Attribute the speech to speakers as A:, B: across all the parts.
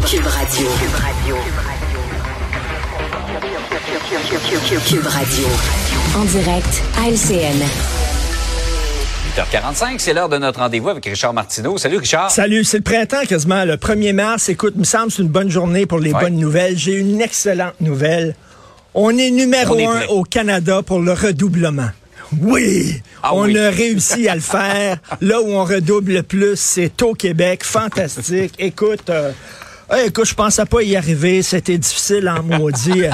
A: Cube Radio. Cube Radio. En direct à LCN.
B: 8h45, c'est l'heure de notre rendez-vous avec Richard Martineau. Salut Richard.
C: Salut, c'est le printemps quasiment, le 1er mars. Écoute, me semble c'est une bonne journée pour les
B: Ouais.
C: bonnes nouvelles. J'ai une excellente nouvelle. On est numéro
B: On
C: un au Canada pour le redoublement. Oui,
B: Ah
C: on
B: oui.
C: a réussi à le faire. Là où on redouble le plus, c'est au Québec. Fantastique. Écoute, euh, hey, écoute, je pensais pas y arriver. C'était difficile en maudit.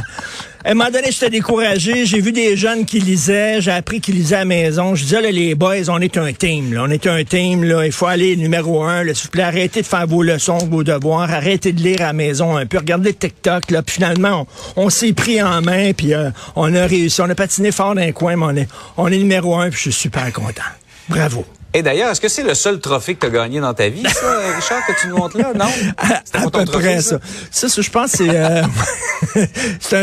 C: À un moment donné, j'étais découragé. J'ai vu des jeunes qui lisaient. J'ai appris qu'ils lisaient à la maison. Je disais, là, les boys, on est un team. Là. On est un team. Là. Il faut aller numéro un. S'il vous plaît, arrêtez de faire vos leçons, vos devoirs. Arrêtez de lire à la maison un peu. Regardez TikTok. Là. Puis finalement, on, on s'est pris en main. Puis euh, on a réussi. On a patiné fort dans un coin, mais on est, on est numéro un. Puis je suis super content. Bravo.
B: Et d'ailleurs, est-ce que c'est le seul trophée que tu as gagné dans ta vie, ça, Richard, que tu nous montres là? Non?
C: À
B: ton
C: peu
B: trophée,
C: près ça? Ça, ça, je pense, c'est euh, c'est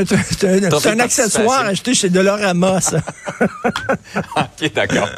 C: un, accessoire acheté chez Dolorama, ça.
B: OK, d'accord.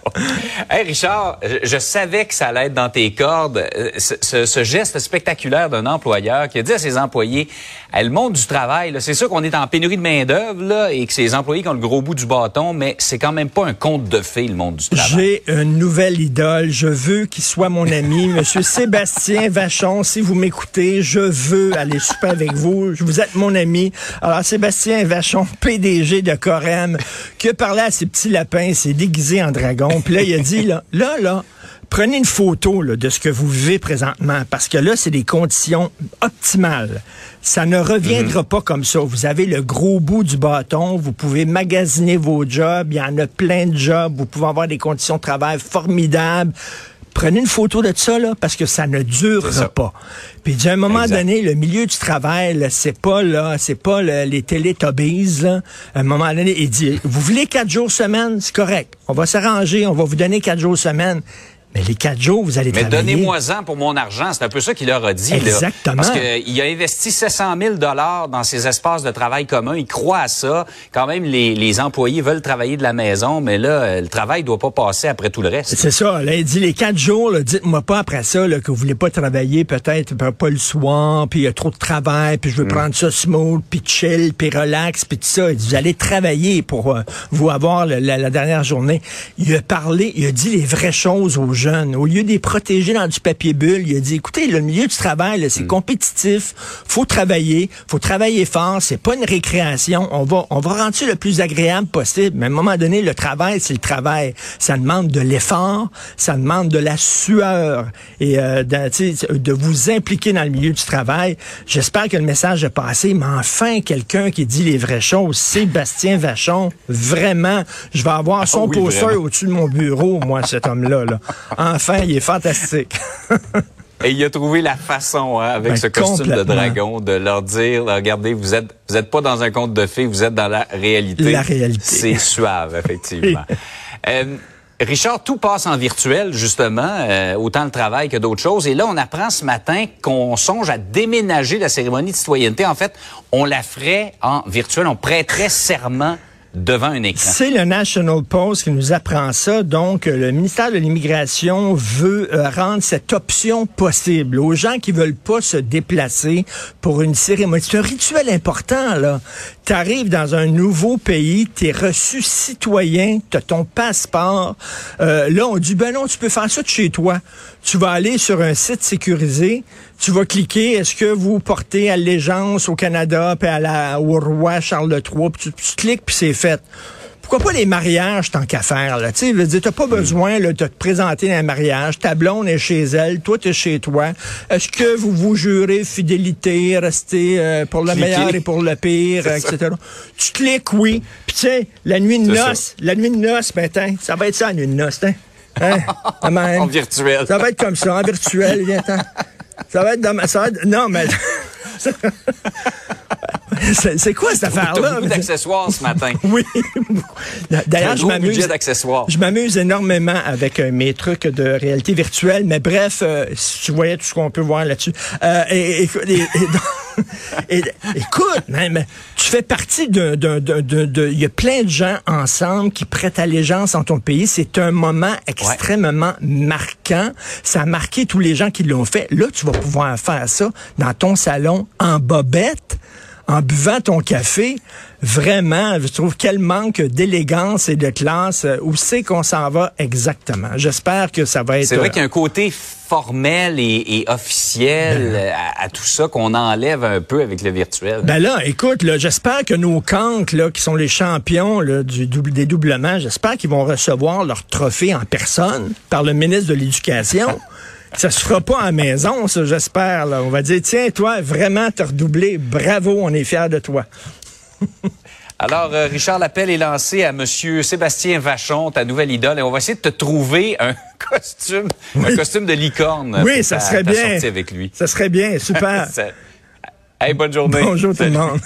B: hey, Richard, je, je savais que ça allait être dans tes cordes. euh, Ce, ce- ce geste spectaculaire d'un employeur qui a dit à ses employés, le monde du travail, c'est sûr qu'on est en pénurie de main-d'œuvre et que c'est les employés qui ont le gros bout du bâton, mais c'est quand même pas un conte de fées, le monde du travail.
C: J'ai une nouvelle Je veux qu'il soit mon ami, Monsieur Sébastien Vachon. Si vous m'écoutez, je veux aller souper avec vous. Vous êtes mon ami. Alors, Sébastien Vachon, PDG de Corem, qui a parlé à ses petits lapins, s'est déguisé en dragon. Puis là, il a dit, là, là, là, prenez une photo là, de ce que vous vivez présentement, parce que là, c'est des conditions optimales. Ça ne reviendra pas comme ça. Vous avez le gros bout du bâton, vous pouvez magasiner vos jobs, il y en a plein de jobs, vous pouvez avoir des conditions de travail formidables. Prenez une photo de ça, là, parce que ça ne durera pas. Puis, à un moment
B: Exact.
C: donné, le milieu du travail, c'est pas, là, c'est pas le- les télétobbies, là. À un moment donné, il dit, vous voulez quatre jours semaine? C'est correct. On va s'arranger, on va vous donner quatre jours semaine. Mais les quatre jours, vous allez
B: Mais
C: travailler.
B: donnez-moi-en pour mon argent. C'est un peu ça qu'il leur a dit. là.
C: Exactement.
B: Parce qu'il a investi 700 000 dans ces espaces de travail communs. Il croit à ça. Quand même, les, les employés veulent travailler de la maison, mais là, euh, le travail doit pas passer après tout le reste.
C: C'est ça. Là, il dit les quatre jours, là, dites-moi pas après ça là, que vous voulez pas travailler peut-être pas- pas le soir, puis il y a trop de travail, puis je veux
B: Mm.
C: prendre ça smooth, puis chill, puis relax, puis tout ça. Il dit, vous allez travailler pour euh, vous avoir le- la, la dernière journée. Il a parlé, il a dit les vraies choses aux jeunes. Au lieu de les protéger dans du papier bulle, il a dit, écoutez, le milieu du travail, c'est
B: Mm.
C: compétitif, faut travailler, faut travailler fort, c'est pas une récréation. On va, on va rendre ça le plus agréable possible. Mais à un moment donné, le travail, c'est le travail. Ça demande de l'effort, ça demande de la sueur et euh, de, vous impliquer dans le milieu du travail. J'espère que le message est passé, mais enfin, quelqu'un qui dit les vraies choses. Sébastien Vachon, vraiment, je vais avoir son
B: oui,
C: poster
B: vraiment.
C: au-dessus de mon bureau, moi, cet homme-là. Là. Enfin, il est fantastique.
B: Et il a trouvé la façon, hein, avec
C: Ben,
B: ce costume de dragon, de leur dire, regardez, vous êtes, vous êtes pas dans un conte de fées, vous êtes dans la réalité.
C: La réalité.
B: C'est suave, effectivement. Euh, Richard, tout passe en virtuel, justement, euh, autant le travail que d'autres choses. Et là, on apprend ce matin qu'on songe à déménager la cérémonie de citoyenneté. En fait, on la ferait en virtuel. On prêterait serment
C: C'est le National Post qui nous apprend ça. Donc, euh, le ministère de l'Immigration veut euh, rendre cette option possible aux gens qui veulent pas se déplacer pour une cérémonie. C'est un rituel important, là. Tu arrives dans un nouveau pays, tu es reçu citoyen, tu as ton passeport. Euh, là, on dit, ben non, tu peux faire ça de chez toi. Tu vas aller sur un site sécurisé, tu vas cliquer, est-ce que vous portez allégeance au Canada, puis à la, au roi Charles III, puis tu, tu cliques, puis c'est fait. Pourquoi pas les mariages tant qu'à faire, là? Tu sais, t'as pas besoin, là, de te présenter dans un mariage. Ta blonde est chez elle, toi, t'es chez toi. Est-ce que vous vous jurez fidélité, rester euh, pour le meilleur et pour le pire,
B: C'est ça.
C: etc. Tu cliques, oui. Puis tu sais, la nuit de noces, la nuit de noces, ben, tiens, ça va être ça, la nuit de noces, hein? Hein?
B: En virtuel.
C: Ça va être comme ça, en virtuel, viens-t'en. Ça va être dans ma- ça va être- non, mais. c'est quoi cette affaire-là?
B: beaucoup d'accessoires ce matin.
C: Oui. D'ailleurs, je m'amuse. Je m'amuse énormément avec euh, mes trucs de réalité virtuelle, mais bref, euh, si tu voyais tout ce qu'on peut voir là-dessus. Euh, et, et- et- et donc- Et, écoute, même, tu fais partie d'un- il y a plein de gens ensemble qui prêtent allégeance en ton pays. C'est un moment extrêmement marquant. Ça a marqué tous les gens qui l'ont fait. Là, tu vas pouvoir faire ça dans ton salon en bobette en buvant ton café, vraiment, je trouve quel manque d'élégance et de classe. Euh, Où c'est qu'on s'en va exactement? J'espère que ça va être...
B: C'est vrai
C: euh,
B: qu'il y a un côté formel et, et officiel euh, à, à tout ça qu'on enlève un peu avec le virtuel.
C: Ben là, écoute, là, j'espère que nos cancres, là, qui sont les champions là, du double dédoublement, j'espère qu'ils vont recevoir leur trophée en personne par le ministre de l'Éducation. Ça se fera pas à la maison, ça, j'espère. là. On va dire, tiens, toi, vraiment, t'as redoublé. Bravo, on est fiers de toi.
B: Alors, euh, Richard, l'appel est lancé à Monsieur Sébastien Vachon, ta nouvelle idole, et on va essayer de te trouver un costume, un costume de licorne.
C: Oui, ça
B: ta-
C: serait
B: ta
C: bien.
B: avec lui.
C: Ça serait bien, super.
B: Ça- Hey, bonne journée.
C: Bonjour tout le monde.